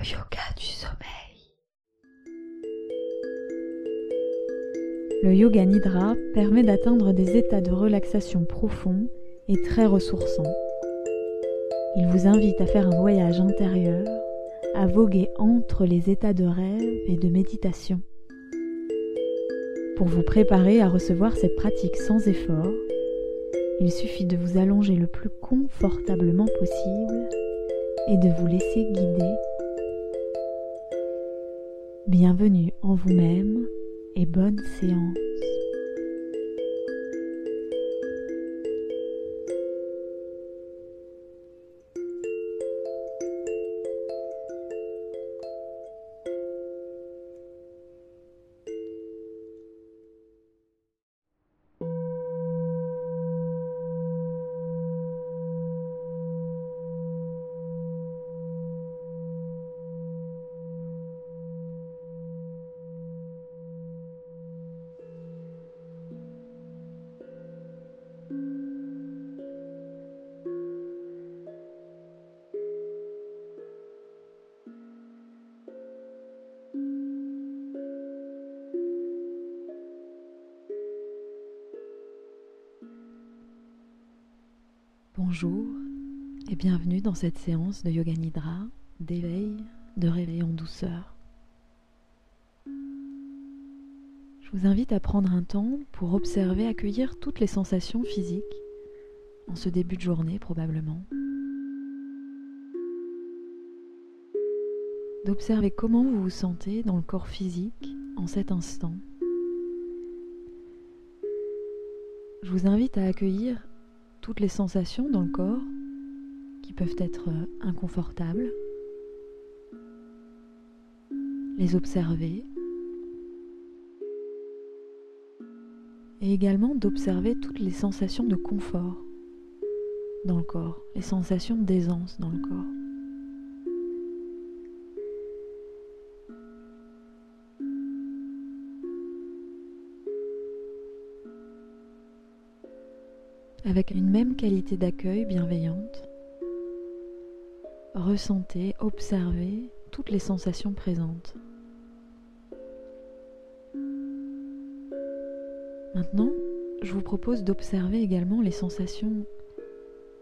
le yoga du sommeil. Le yoga nidra permet d'atteindre des états de relaxation profonds et très ressourçants. Il vous invite à faire un voyage intérieur, à voguer entre les états de rêve et de méditation. Pour vous préparer à recevoir cette pratique sans effort, il suffit de vous allonger le plus confortablement possible et de vous laisser guider. Bienvenue en vous-même et bonne séance. Bonjour et bienvenue dans cette séance de Yoga Nidra, d'éveil, de réveil en douceur. Je vous invite à prendre un temps pour observer, accueillir toutes les sensations physiques en ce début de journée probablement. D'observer comment vous vous sentez dans le corps physique en cet instant. Je vous invite à accueillir toutes les sensations dans le corps qui peuvent être euh, inconfortables, les observer et également d'observer toutes les sensations de confort dans le corps, les sensations d'aisance dans le corps. Avec une même qualité d'accueil bienveillante. Ressentez, observez toutes les sensations présentes. Maintenant, je vous propose d'observer également les sensations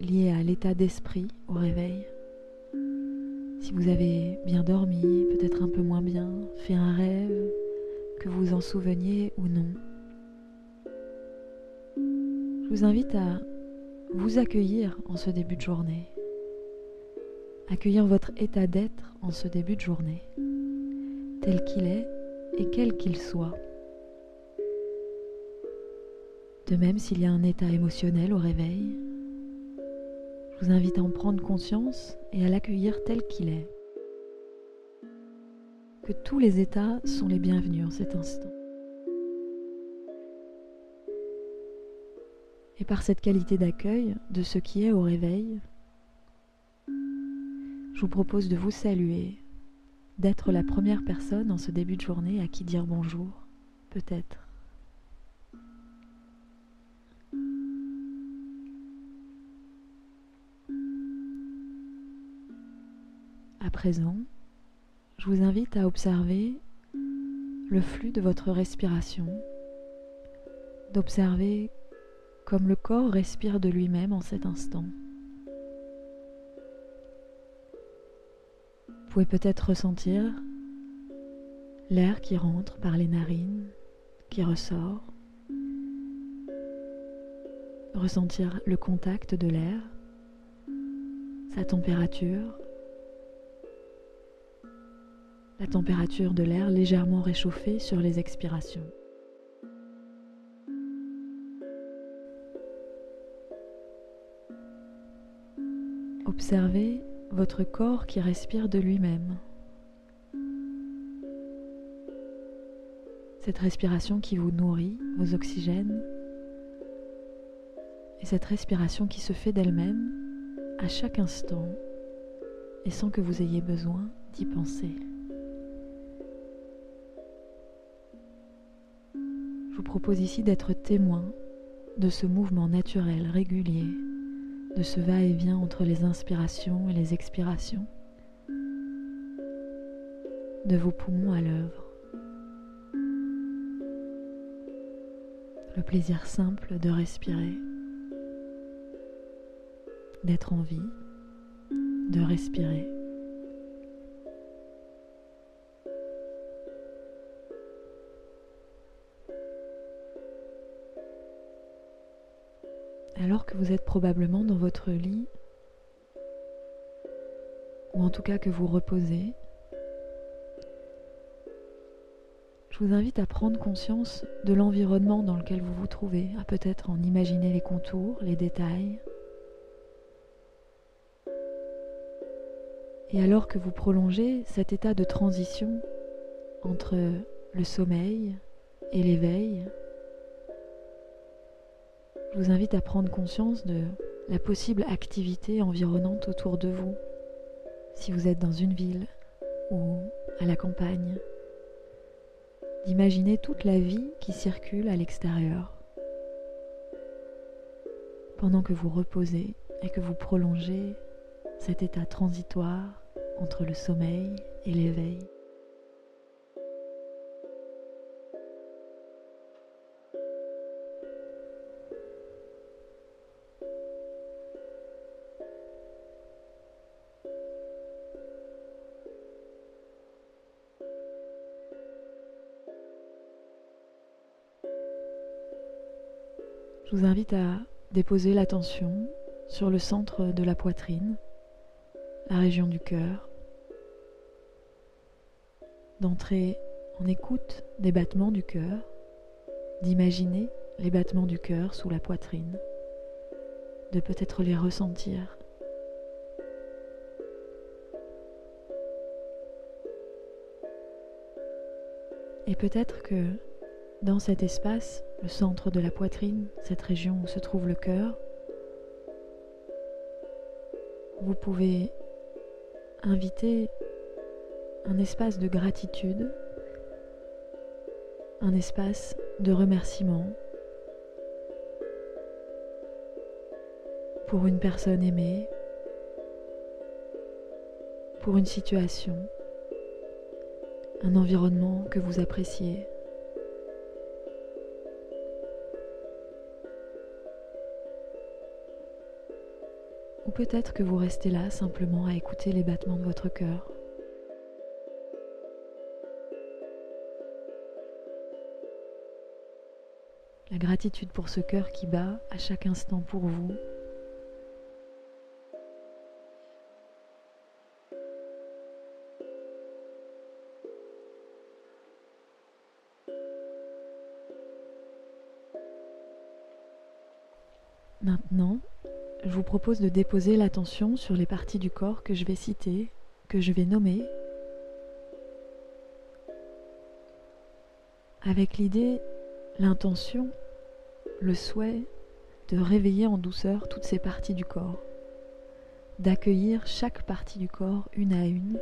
liées à l'état d'esprit au réveil. Si vous avez bien dormi, peut-être un peu moins bien, fait un rêve, que vous en souveniez ou non. Je vous invite à vous accueillir en ce début de journée, accueillir votre état d'être en ce début de journée, tel qu'il est et quel qu'il soit. De même s'il y a un état émotionnel au réveil, je vous invite à en prendre conscience et à l'accueillir tel qu'il est. Que tous les états sont les bienvenus en cet instant. Et par cette qualité d'accueil de ce qui est au réveil, je vous propose de vous saluer, d'être la première personne en ce début de journée à qui dire bonjour, peut-être. À présent, je vous invite à observer le flux de votre respiration, d'observer comme le corps respire de lui-même en cet instant. Vous pouvez peut-être ressentir l'air qui rentre par les narines, qui ressort, ressentir le contact de l'air, sa température, la température de l'air légèrement réchauffée sur les expirations. Observez votre corps qui respire de lui-même. Cette respiration qui vous nourrit, vos oxygènes, et cette respiration qui se fait d'elle-même à chaque instant et sans que vous ayez besoin d'y penser. Je vous propose ici d'être témoin de ce mouvement naturel régulier de ce va-et-vient entre les inspirations et les expirations, de vos poumons à l'œuvre. Le plaisir simple de respirer, d'être en vie, de respirer. Alors que vous êtes probablement dans votre lit, ou en tout cas que vous reposez, je vous invite à prendre conscience de l'environnement dans lequel vous vous trouvez, à peut-être en imaginer les contours, les détails. Et alors que vous prolongez cet état de transition entre le sommeil et l'éveil, je vous invite à prendre conscience de la possible activité environnante autour de vous, si vous êtes dans une ville ou à la campagne d'imaginer toute la vie qui circule à l'extérieur. Pendant que vous reposez et que vous prolongez cet état transitoire entre le sommeil et l'éveil. Je vous invite à déposer l'attention sur le centre de la poitrine, la région du cœur, d'entrer en écoute des battements du cœur, d'imaginer les battements du cœur sous la poitrine, de peut-être les ressentir. Et peut-être que dans cet espace, le centre de la poitrine, cette région où se trouve le cœur, vous pouvez inviter un espace de gratitude, un espace de remerciement pour une personne aimée, pour une situation, un environnement que vous appréciez. Ou peut-être que vous restez là simplement à écouter les battements de votre cœur. La gratitude pour ce cœur qui bat à chaque instant pour vous. Propose de déposer l'attention sur les parties du corps que je vais citer, que je vais nommer, avec l'idée, l'intention, le souhait de réveiller en douceur toutes ces parties du corps, d'accueillir chaque partie du corps une à une,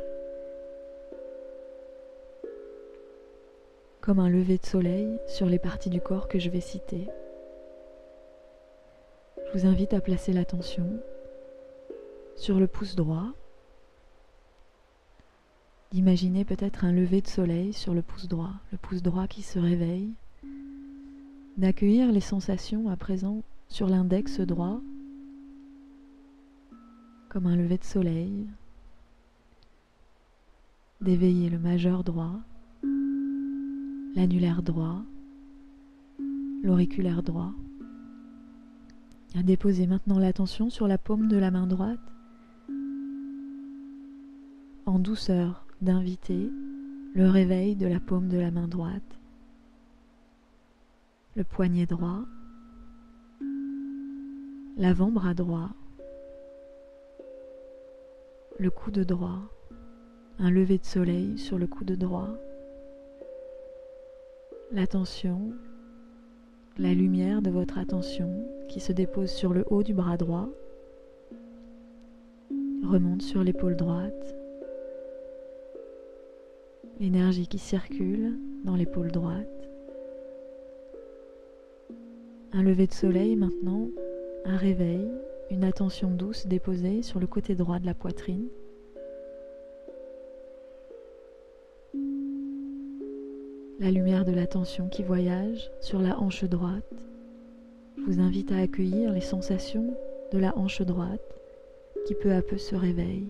comme un lever de soleil sur les parties du corps que je vais citer. Je vous invite à placer l'attention sur le pouce droit, d'imaginer peut-être un lever de soleil sur le pouce droit, le pouce droit qui se réveille, d'accueillir les sensations à présent sur l'index droit comme un lever de soleil, d'éveiller le majeur droit, l'annulaire droit, l'auriculaire droit à déposer maintenant l'attention sur la paume de la main droite, en douceur d'inviter le réveil de la paume de la main droite, le poignet droit, l'avant-bras droit, le coude droit, un lever de soleil sur le coude droit, l'attention la lumière de votre attention qui se dépose sur le haut du bras droit, remonte sur l'épaule droite, l'énergie qui circule dans l'épaule droite, un lever de soleil maintenant, un réveil, une attention douce déposée sur le côté droit de la poitrine. La lumière de l'attention qui voyage sur la hanche droite. Je vous invite à accueillir les sensations de la hanche droite qui peu à peu se réveille.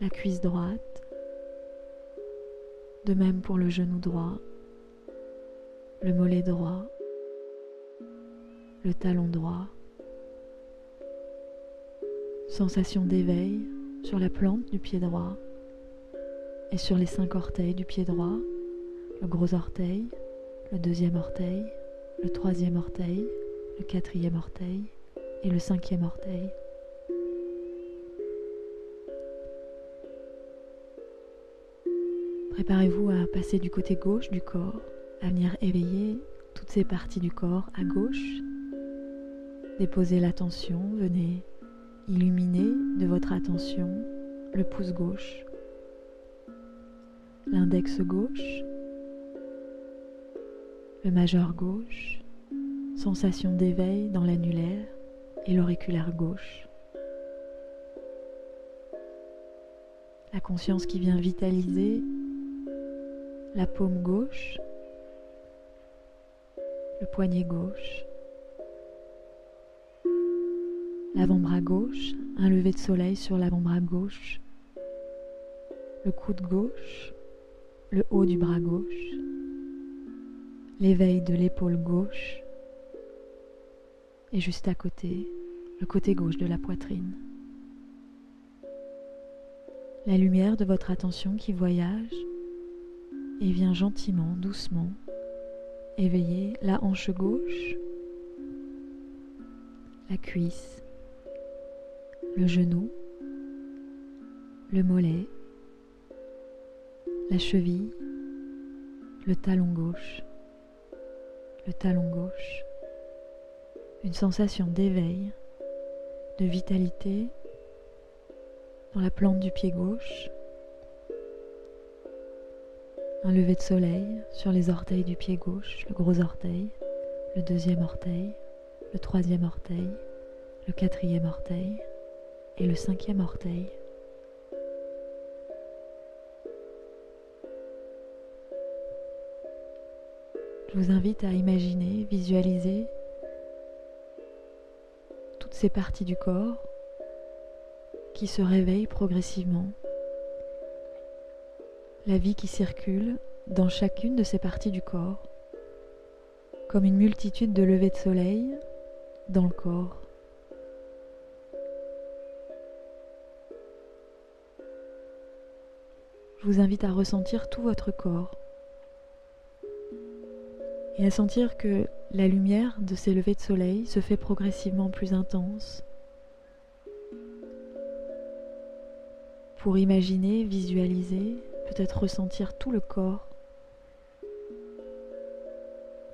La cuisse droite, de même pour le genou droit, le mollet droit, le talon droit. Sensation d'éveil sur la plante du pied droit et sur les cinq orteils du pied droit, le gros orteil, le deuxième orteil, le troisième orteil, le quatrième orteil et le cinquième orteil. Préparez-vous à passer du côté gauche du corps, à venir éveiller toutes ces parties du corps à gauche. Déposez l'attention, venez illuminer de votre attention le pouce gauche, l'index gauche, le majeur gauche, sensation d'éveil dans l'annulaire et l'auriculaire gauche. La conscience qui vient vitaliser la paume gauche, le poignet gauche, l'avant-bras gauche, un lever de soleil sur l'avant-bras gauche, le coude gauche, le haut du bras gauche, l'éveil de l'épaule gauche et juste à côté, le côté gauche de la poitrine. La lumière de votre attention qui voyage et vient gentiment, doucement, éveiller la hanche gauche, la cuisse, le genou, le mollet, la cheville, le talon gauche, le talon gauche, une sensation d'éveil, de vitalité dans la plante du pied gauche, un lever de soleil sur les orteils du pied gauche, le gros orteil, le deuxième orteil, le troisième orteil, le quatrième orteil et le cinquième orteil. Je vous invite à imaginer, visualiser toutes ces parties du corps qui se réveillent progressivement. La vie qui circule dans chacune de ces parties du corps, comme une multitude de levées de soleil dans le corps. Je vous invite à ressentir tout votre corps et à sentir que la lumière de ces levées de soleil se fait progressivement plus intense. Pour imaginer, visualiser, peut-être ressentir tout le corps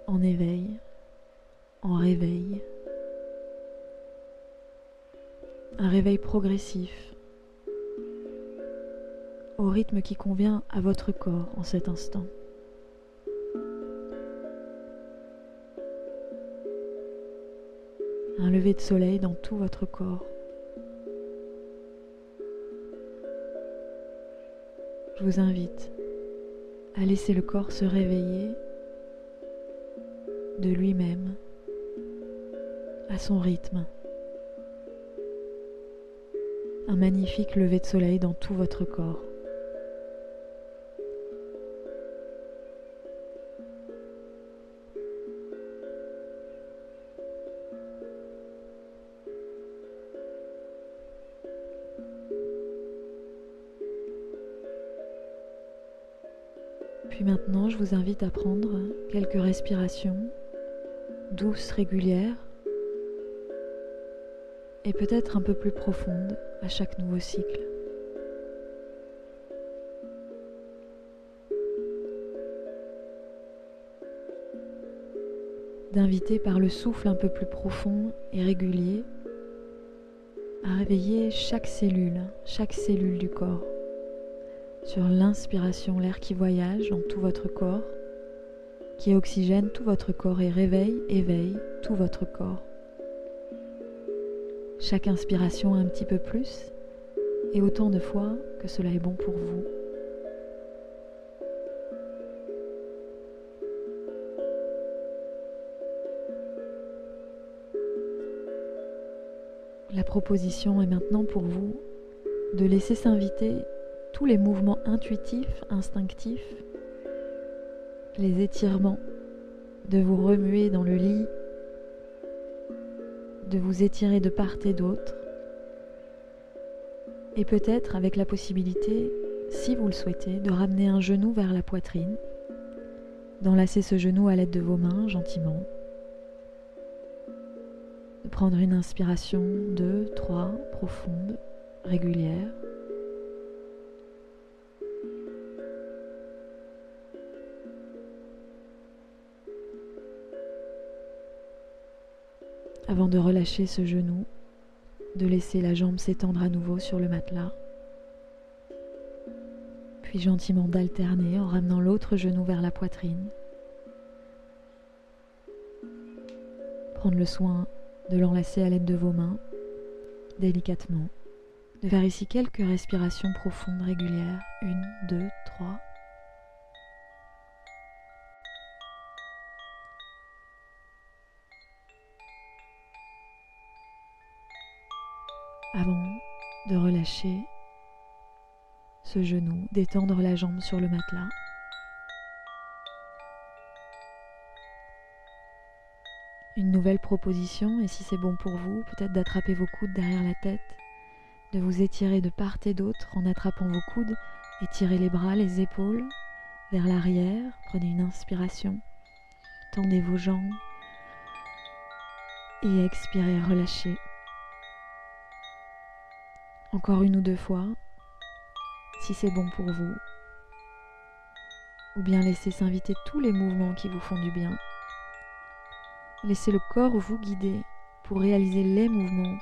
en éveil, en réveil. Un réveil progressif, au rythme qui convient à votre corps en cet instant. Un lever de soleil dans tout votre corps. Je vous invite à laisser le corps se réveiller de lui-même, à son rythme. Un magnifique lever de soleil dans tout votre corps. Puis maintenant, je vous invite à prendre quelques respirations douces, régulières et peut-être un peu plus profondes à chaque nouveau cycle. D'inviter par le souffle un peu plus profond et régulier à réveiller chaque cellule, chaque cellule du corps sur l'inspiration, l'air qui voyage dans tout votre corps, qui oxygène tout votre corps et réveille, éveille tout votre corps. Chaque inspiration un petit peu plus et autant de fois que cela est bon pour vous. La proposition est maintenant pour vous de laisser s'inviter tous les mouvements intuitifs, instinctifs, les étirements, de vous remuer dans le lit, de vous étirer de part et d'autre, et peut-être avec la possibilité, si vous le souhaitez, de ramener un genou vers la poitrine, d'enlacer ce genou à l'aide de vos mains gentiment, de prendre une inspiration, deux, trois, profonde, régulière. Avant de relâcher ce genou, de laisser la jambe s'étendre à nouveau sur le matelas, puis gentiment d'alterner en ramenant l'autre genou vers la poitrine. Prendre le soin de l'enlacer à l'aide de vos mains, délicatement, de faire ici quelques respirations profondes régulières, une, deux, trois. De relâcher ce genou, d'étendre la jambe sur le matelas. Une nouvelle proposition, et si c'est bon pour vous, peut-être d'attraper vos coudes derrière la tête, de vous étirer de part et d'autre en attrapant vos coudes, étirez les bras, les épaules vers l'arrière, prenez une inspiration, tendez vos jambes et expirez, relâchez. Encore une ou deux fois, si c'est bon pour vous. Ou bien laissez s'inviter tous les mouvements qui vous font du bien. Laissez le corps vous guider pour réaliser les mouvements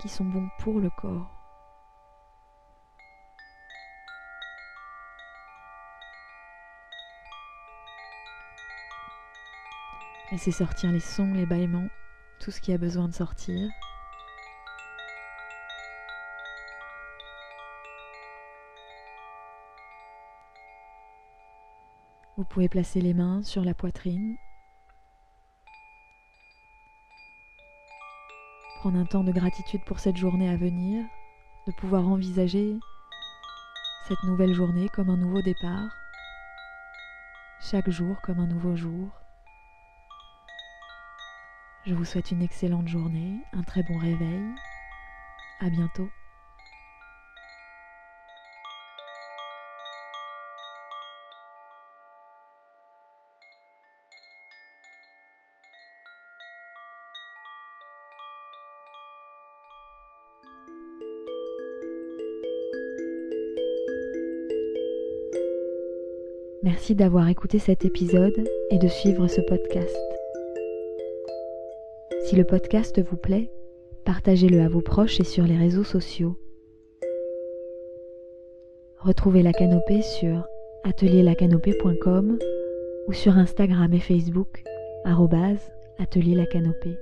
qui sont bons pour le corps. Laissez sortir les sons, les bâillements, tout ce qui a besoin de sortir. Vous pouvez placer les mains sur la poitrine. Prendre un temps de gratitude pour cette journée à venir, de pouvoir envisager cette nouvelle journée comme un nouveau départ, chaque jour comme un nouveau jour. Je vous souhaite une excellente journée, un très bon réveil. À bientôt. Merci d'avoir écouté cet épisode et de suivre ce podcast. Si le podcast vous plaît, partagez-le à vos proches et sur les réseaux sociaux. Retrouvez la canopée sur atelierlacanopée.com ou sur Instagram et Facebook, canopée.